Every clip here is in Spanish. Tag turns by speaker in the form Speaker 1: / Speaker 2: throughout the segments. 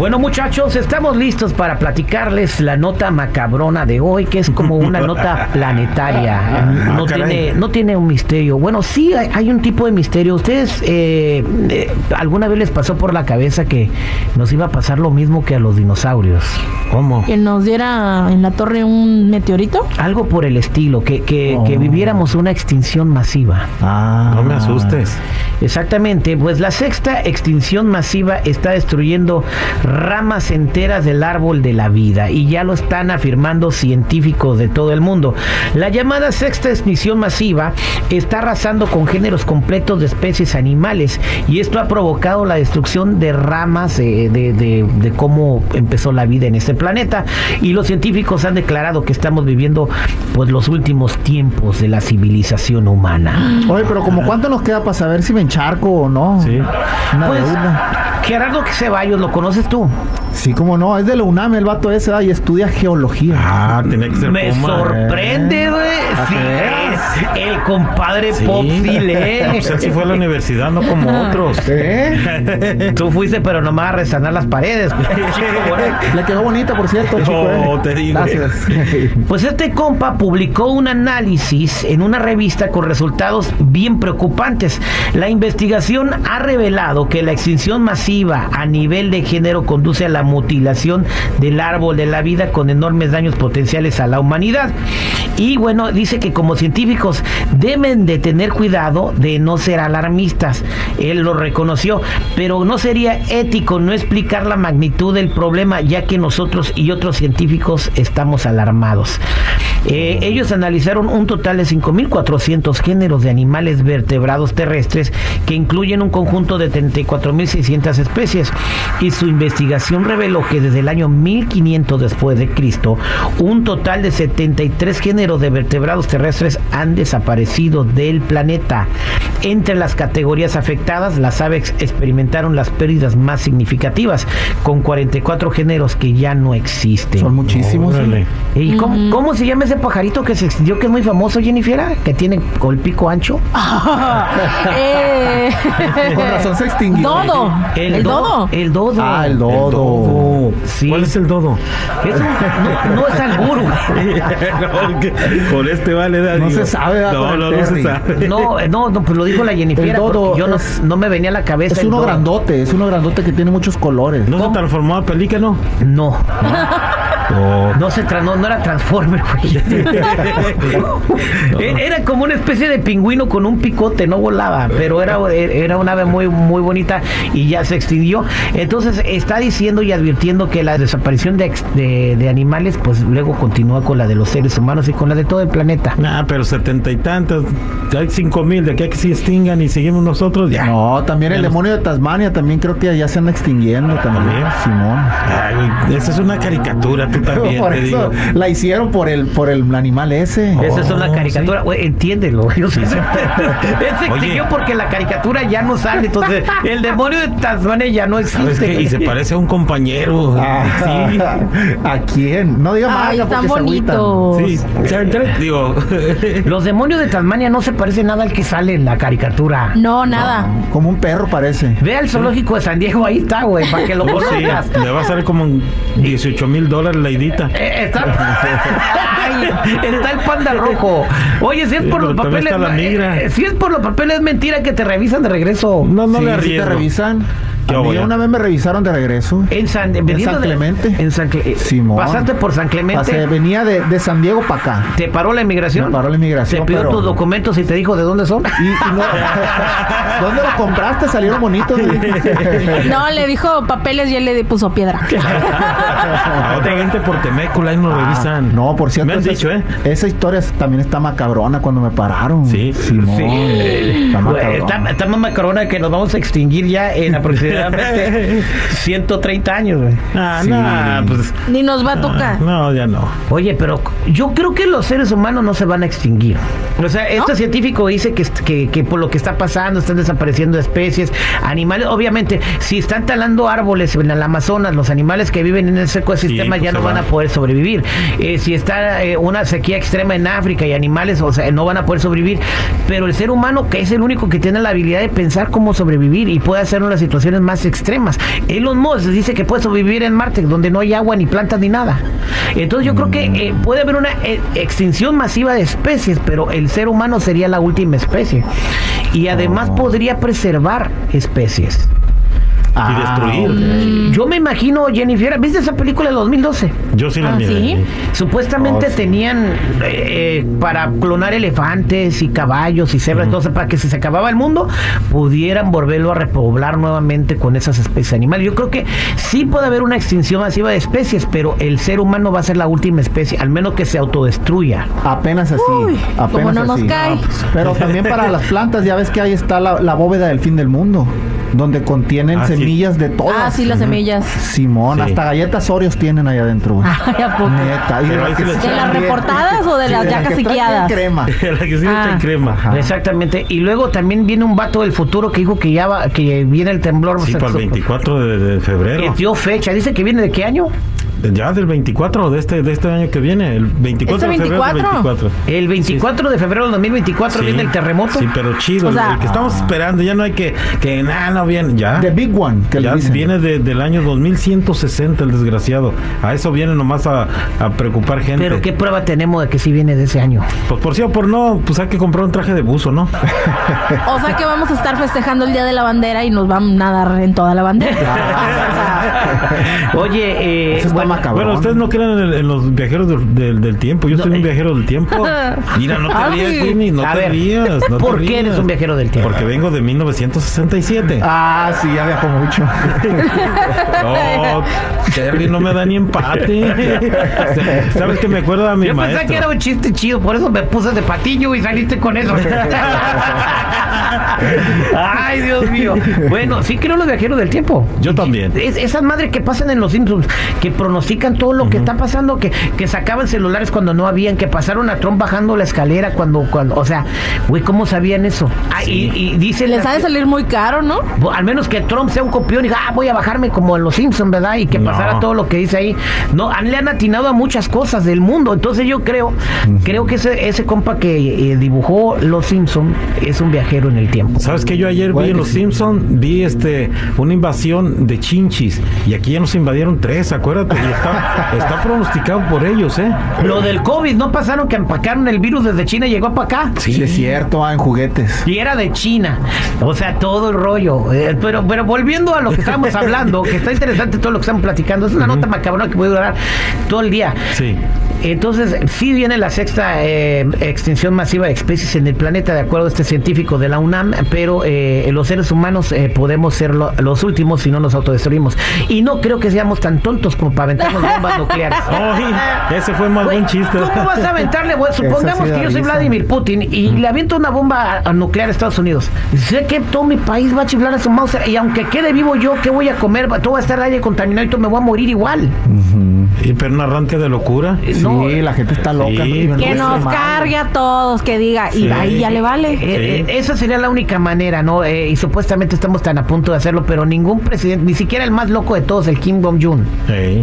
Speaker 1: Bueno muchachos, estamos listos para platicarles la nota macabrona de hoy, que es como una nota planetaria. No, tiene, no tiene un misterio. Bueno, sí hay, hay un tipo de misterio. ¿Ustedes eh, eh, alguna vez les pasó por la cabeza que nos iba a pasar lo mismo que a los dinosaurios?
Speaker 2: ¿Cómo?
Speaker 3: Que nos diera en la torre un meteorito.
Speaker 1: Algo por el estilo, que, que, que viviéramos una extinción masiva.
Speaker 2: Ah, no me asustes.
Speaker 1: Exactamente, pues la sexta extinción masiva está destruyendo ramas enteras del árbol de la vida y ya lo están afirmando científicos de todo el mundo. La llamada sexta extinción masiva está arrasando con géneros completos de especies animales y esto ha provocado la destrucción de ramas de cómo empezó la vida en este planeta y los científicos han declarado que estamos viviendo pues los últimos tiempos de la civilización humana.
Speaker 4: Oye, pero como cuánto nos queda para saber si me encharco o no.
Speaker 2: Sí.
Speaker 4: Una
Speaker 1: Pues,
Speaker 4: deuda.
Speaker 1: Gerardo Ceballos, ¿lo conoces tú?
Speaker 4: Sí, como no, es de la UNAM el vato ese ¿verdad? y estudia geología.
Speaker 2: Ah, tenía que ser
Speaker 1: Me
Speaker 2: Puma.
Speaker 1: sorprende, güey. Sí, es el compadre
Speaker 2: Sí.
Speaker 1: Pop sí lee.
Speaker 2: O sea, sí fue a la universidad, no como otros.
Speaker 4: ¿Eh?
Speaker 1: Tú fuiste, pero nomás a resanar las paredes. chico.
Speaker 4: Le quedó bonita, por cierto, chico.
Speaker 2: No,
Speaker 4: ¿eh?
Speaker 2: te digo.
Speaker 4: Gracias.
Speaker 1: Pues este compa publicó un análisis en una revista con resultados bien preocupantes. La investigación ha revelado que la extinción masiva a nivel de género conduce a la mutilación del árbol de la vida con enormes daños potenciales a la humanidad. Y bueno, dice que como científicos deben de tener cuidado de no ser alarmistas. Él lo reconoció, pero no sería ético no explicar la magnitud del problema ya que nosotros y otros científicos estamos alarmados. Eh, ellos analizaron un total de 5.400 géneros de animales vertebrados terrestres que incluyen un conjunto de 34.600 especies y su investigación reveló que desde el año 1500 después de Cristo un total de 73 géneros de vertebrados terrestres han desaparecido del planeta. Entre las categorías afectadas, las aves experimentaron las pérdidas más significativas, con 44 géneros que ya no existen.
Speaker 4: Son muchísimos.
Speaker 1: ¿Y cómo, cómo se llama ese pajarito que se extinguió, que es muy famoso, Jennifer? Que tiene con el pico ancho.
Speaker 3: Eh,
Speaker 4: Con razón se extinguió.
Speaker 3: Dodo. El,
Speaker 1: do-
Speaker 3: dodo.
Speaker 1: El dodo.
Speaker 4: Ah, el dodo.
Speaker 2: El dodo.
Speaker 1: Sí.
Speaker 2: ¿Cuál es el dodo?
Speaker 1: Es un- no, no es albur.
Speaker 2: No, Por este vale. da,
Speaker 4: No
Speaker 2: digo.
Speaker 4: se sabe.
Speaker 2: No,
Speaker 4: Con
Speaker 2: no, no se sabe.
Speaker 1: No, no, no, pues lo dijo la Jennifer.
Speaker 4: El dodo
Speaker 1: yo no,
Speaker 4: es-
Speaker 1: no me venía a la cabeza.
Speaker 4: Es uno
Speaker 1: dodo.
Speaker 4: grandote, es uno grandote que tiene muchos colores.
Speaker 2: ¿No se transformó a pelícano?
Speaker 1: No. No se tra- no, no era Transformer, güey. E- Era como una especie de pingüino con un picote, no volaba, pero era, era una ave muy, muy bonita y ya se extinguió. Entonces está diciendo y advirtiendo que la desaparición de, de, de animales, pues luego continúa con la de los seres humanos y con la de todo el planeta.
Speaker 2: Ah, pero setenta y tantas. Hay cinco mil de aquí a que se extingan y seguimos nosotros. Ya.
Speaker 4: No, también el demonio de Tasmania, también creo que ya se anda extinguiendo también,
Speaker 2: También.
Speaker 4: Simón.
Speaker 2: Ay, esa es una caricatura, tú también,
Speaker 4: por
Speaker 2: te
Speaker 4: eso
Speaker 2: digo.
Speaker 4: la hicieron por el por el animal ese.
Speaker 1: Esa es una
Speaker 2: Oh,
Speaker 1: caricatura, entiéndelo. güey, o sea, Él se extinguió
Speaker 2: Oye.
Speaker 1: porque la caricatura ya no sale. Entonces, el demonio de Tasmania ya no
Speaker 2: ¿Sabes
Speaker 1: existe.
Speaker 2: qué? Y se parece a un compañero.
Speaker 4: Ah,
Speaker 2: Sí.
Speaker 4: ¿A quién? No diga
Speaker 3: Ay,
Speaker 4: marca
Speaker 3: están bonitos.
Speaker 2: Sí, digo,
Speaker 1: Los demonios de Tasmania no se parecen nada al que sale en la caricatura.
Speaker 3: No, nada.
Speaker 4: Como un perro parece.
Speaker 1: Ve al zoológico de San Diego, ahí está, güey, para que lo
Speaker 2: oh, sí,
Speaker 1: conozcas.
Speaker 2: le va a salir como en 18 mil dólares la
Speaker 1: Eh, Está, Ay, está el panda rojo. Oye, si es por los papeles.
Speaker 2: está la migra.
Speaker 1: eh, si es por los papeles, es mentira que te revisan de regreso.
Speaker 2: No, no
Speaker 4: sí,
Speaker 2: le
Speaker 4: te revisan. Una vez me revisaron de regreso.
Speaker 1: En San,
Speaker 4: En San
Speaker 1: de-
Speaker 4: Clemente.
Speaker 1: en San Cle-
Speaker 4: Simón.
Speaker 1: Pasaste por San Clemente.
Speaker 4: Pasé, venía de, de San Diego para acá.
Speaker 1: ¿Te paró la inmigración?
Speaker 4: Me paró la inmigración,
Speaker 1: ¿Te pidió
Speaker 4: pero-
Speaker 1: tus documentos y te dijo de dónde son?
Speaker 4: Y, y no- ¿Dónde lo compraste? Salieron bonitos.
Speaker 3: No, le dijo papeles y él le puso piedra.
Speaker 2: A otra gente por Temécula ahí nos
Speaker 4: Ah,
Speaker 2: revisan.
Speaker 4: No, por cierto.
Speaker 2: Me han
Speaker 4: esa-
Speaker 2: dicho, ¿eh?
Speaker 4: Esa historia también está macabrona cuando me pararon.
Speaker 2: Sí.
Speaker 4: Simón.
Speaker 1: Sí.
Speaker 4: Está macabrona.
Speaker 1: Está, está más macarona que nos vamos a extinguir ya en aproximadamente aproximadamente 130 años, güey.
Speaker 2: Ah,
Speaker 4: Sí.
Speaker 2: no, pues.
Speaker 3: Ni nos va a tocar.
Speaker 2: No, ya no.
Speaker 1: Oye, pero yo creo que los seres humanos no se van a extinguir. O sea, este científico dice que, que, que por lo que está pasando están desapareciendo especies, animales. Obviamente, si están talando árboles en el Amazonas, los animales que viven en ese ecosistema
Speaker 2: Sí, pues
Speaker 1: ya
Speaker 2: se
Speaker 1: no van
Speaker 2: van.
Speaker 1: a poder sobrevivir. Eh, si está eh, una sequía extrema en África y animales, o sea, no van a poder sobrevivir. Pero el ser humano, que es el único que tiene la habilidad de pensar cómo sobrevivir y puede hacerlo en las situaciones más extremas. Elon Musk dice que puede sobrevivir en Marte, donde no hay agua ni plantas ni nada. Entonces yo creo que eh, puede haber una eh, extinción masiva de especies, pero el ser humano sería la última especie. Y además podría preservar especies.
Speaker 2: Y destruir.
Speaker 1: Mm. Yo me imagino, Jennifer, ¿viste esa película del 2012?
Speaker 2: Yo sí la
Speaker 3: Ah,
Speaker 2: miré.
Speaker 3: ¿sí?
Speaker 1: Supuestamente
Speaker 4: Oh, sí.
Speaker 1: tenían eh, para clonar elefantes y caballos y cebras, entonces para que si se acababa el mundo, pudieran volverlo a repoblar nuevamente con esas especies animales. Yo creo que sí puede haber una extinción masiva de especies, pero el ser humano va a ser la última especie, al menos que se autodestruya.
Speaker 4: Apenas así.
Speaker 3: Uy,
Speaker 4: apenas
Speaker 3: como no nos
Speaker 4: así.
Speaker 3: cae.
Speaker 4: Pero también para las plantas, ya ves que ahí está la, la bóveda del fin del mundo, donde contienen
Speaker 2: Ah.
Speaker 4: Semillas de todas.
Speaker 3: Ah, sí, las semillas.
Speaker 4: Simón,
Speaker 2: Sí.
Speaker 4: hasta galletas Oreos tienen allá adentro. güey.
Speaker 3: Ay, ¿a poco?
Speaker 4: Neta. y
Speaker 2: Pero
Speaker 4: las
Speaker 2: ahí
Speaker 4: que
Speaker 3: ¿De las reportadas o de las
Speaker 4: Sí,
Speaker 3: ya caciqueadas?
Speaker 4: bien crema.
Speaker 2: la que sí le
Speaker 3: Ah.
Speaker 2: echan crema.
Speaker 4: Ajá.
Speaker 1: Exactamente. Y luego también viene un vato del futuro que dijo que ya va, que viene el temblor.
Speaker 2: Sí, para el 24 de, de febrero.
Speaker 1: dio fecha. Dice que viene de qué año?
Speaker 2: Ya del 24 de este, de este año que viene. El 24
Speaker 3: ¿Este
Speaker 2: de febrero del
Speaker 3: 24?
Speaker 2: 24.
Speaker 1: El 24 de febrero del 2024
Speaker 2: Sí.
Speaker 1: viene el terremoto.
Speaker 2: Sí, pero chido.
Speaker 3: O sea-
Speaker 2: el que estamos esperando. Ya no hay que. Que nada, no viene. Ya.
Speaker 4: The Big One, que
Speaker 2: ya
Speaker 4: le dicen.
Speaker 2: viene de- del año 2160, el desgraciado. A eso viene nomás a, a preocupar gente.
Speaker 1: Pero qué prueba tenemos de que sí viene de ese año.
Speaker 2: Pues por sí o por no, pues hay que comprar un traje de buzo, ¿no?
Speaker 3: O sea que vamos a estar festejando el Día de la Bandera y nos van a nadar en toda la bandera.
Speaker 1: Oye, eh, bueno,
Speaker 4: macabro.
Speaker 2: Bueno, ustedes no creen en, los viajeros del, del- del tiempo. Yo
Speaker 1: No,
Speaker 2: soy un
Speaker 1: eh.
Speaker 2: viajero del tiempo. Mira, no te
Speaker 3: Ah,
Speaker 2: rías. Jimmy, no te rías. no te
Speaker 1: ¿por qué eres un viajero del tiempo?
Speaker 2: Porque vengo de 1967.
Speaker 4: Ah, sí, ya viajó mucho.
Speaker 2: No, Terry no me da ni empate. ¿Sabes que me acuerda a mi
Speaker 1: Yo
Speaker 2: maestro?
Speaker 1: pensé que era un chiste chido, por eso me puse de patillo y saliste con eso. Ay, Dios mío. Bueno, sí creo en los viajeros del tiempo.
Speaker 2: Yo también.
Speaker 1: Es- esas madres que pasan en los Simpsons, que pronostican todo lo que está pasando, que, que sacaban celulares cuando no habían, que pasaron a Trump bajando la escalera cuando, cuando, o sea, güey, ¿cómo sabían eso? Ah, y, y dicen
Speaker 3: les ha de salir muy caro, ¿no?
Speaker 1: Al menos que Trump sea un copión y diga, ah, voy a bajarme como en los Simpsons, ¿verdad? Y que
Speaker 2: No.
Speaker 1: pasara todo lo que dice ahí. No, han- le han atinado a muchas cosas del mundo. Entonces yo creo, creo que ese, ese compa que eh, dibujó los Simpsons es un viajero en el tiempo.
Speaker 2: ¿Sabes que yo ayer vi en Los
Speaker 4: sí.
Speaker 2: Simpsons, vi este una invasión de chinchis y aquí ya nos invadieron tres, acuérdate, y está, está pronosticado por ellos, ¿eh?
Speaker 1: Lo del COVID, ¿no pasaron que empacaron el virus desde China y llegó para acá?
Speaker 4: Sí, es cierto, ah, en juguetes.
Speaker 1: Y era de China. O sea, todo el rollo. Eh, pero, pero volviendo a lo que estábamos hablando, que está interesante todo lo que estamos platicando. Es una nota macabrona que puede durar todo el día.
Speaker 2: Sí.
Speaker 1: Entonces, sí viene la sexta eh, extinción masiva de especies en el planeta, de acuerdo a este científico de la UNAM, pero eh, los seres humanos eh, podemos ser lo- los últimos si no nos autodestruimos. Y no creo que seamos tan tontos como para aventarnos bombas nucleares.
Speaker 2: Ay, ese fue más
Speaker 1: Güey,
Speaker 2: buen chiste.
Speaker 1: ¿Cómo vas a aventarle? Bueno, supongamos
Speaker 4: sí
Speaker 1: que yo soy. Vladimir Putin y le aviento una bomba a- a nuclear a Estados Unidos. Sé que todo mi país va a chiflar a su mouse y aunque quede vivo yo, ¿qué voy a comer? Todo va a estar aire contaminado y todo me voy a morir igual.
Speaker 2: Y pero un arranque de locura.
Speaker 1: Eh,
Speaker 4: Sí,
Speaker 1: no,
Speaker 4: la gente está loca.
Speaker 2: Sí,
Speaker 4: ¿no?
Speaker 3: Que
Speaker 4: No
Speaker 3: nos
Speaker 4: mal.
Speaker 3: cargue a todos, que diga, y
Speaker 2: Sí.
Speaker 3: ahí ya le
Speaker 1: Eh,
Speaker 3: vale.
Speaker 1: eh, esa sería la única manera, ¿no? Eh, y supuestamente estamos tan a punto de hacerlo, pero ningún presidente, ni siquiera el más loco de todos, el Kim Jong-un.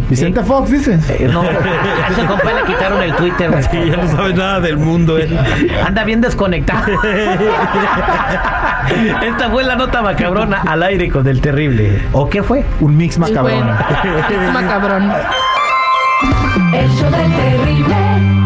Speaker 4: Vicente Fox, dices.
Speaker 1: Eh, no, a ese compa le quitaron el Twitter. güey.
Speaker 2: Sí, ya no sabe nada del mundo, ¿eh?
Speaker 1: Anda bien desconectado. Esta fue la nota macabrona al aire con el terrible. ¿O qué fue?
Speaker 4: Un mix macabrón.
Speaker 3: bueno. Es macabrón.
Speaker 5: El show del terrible.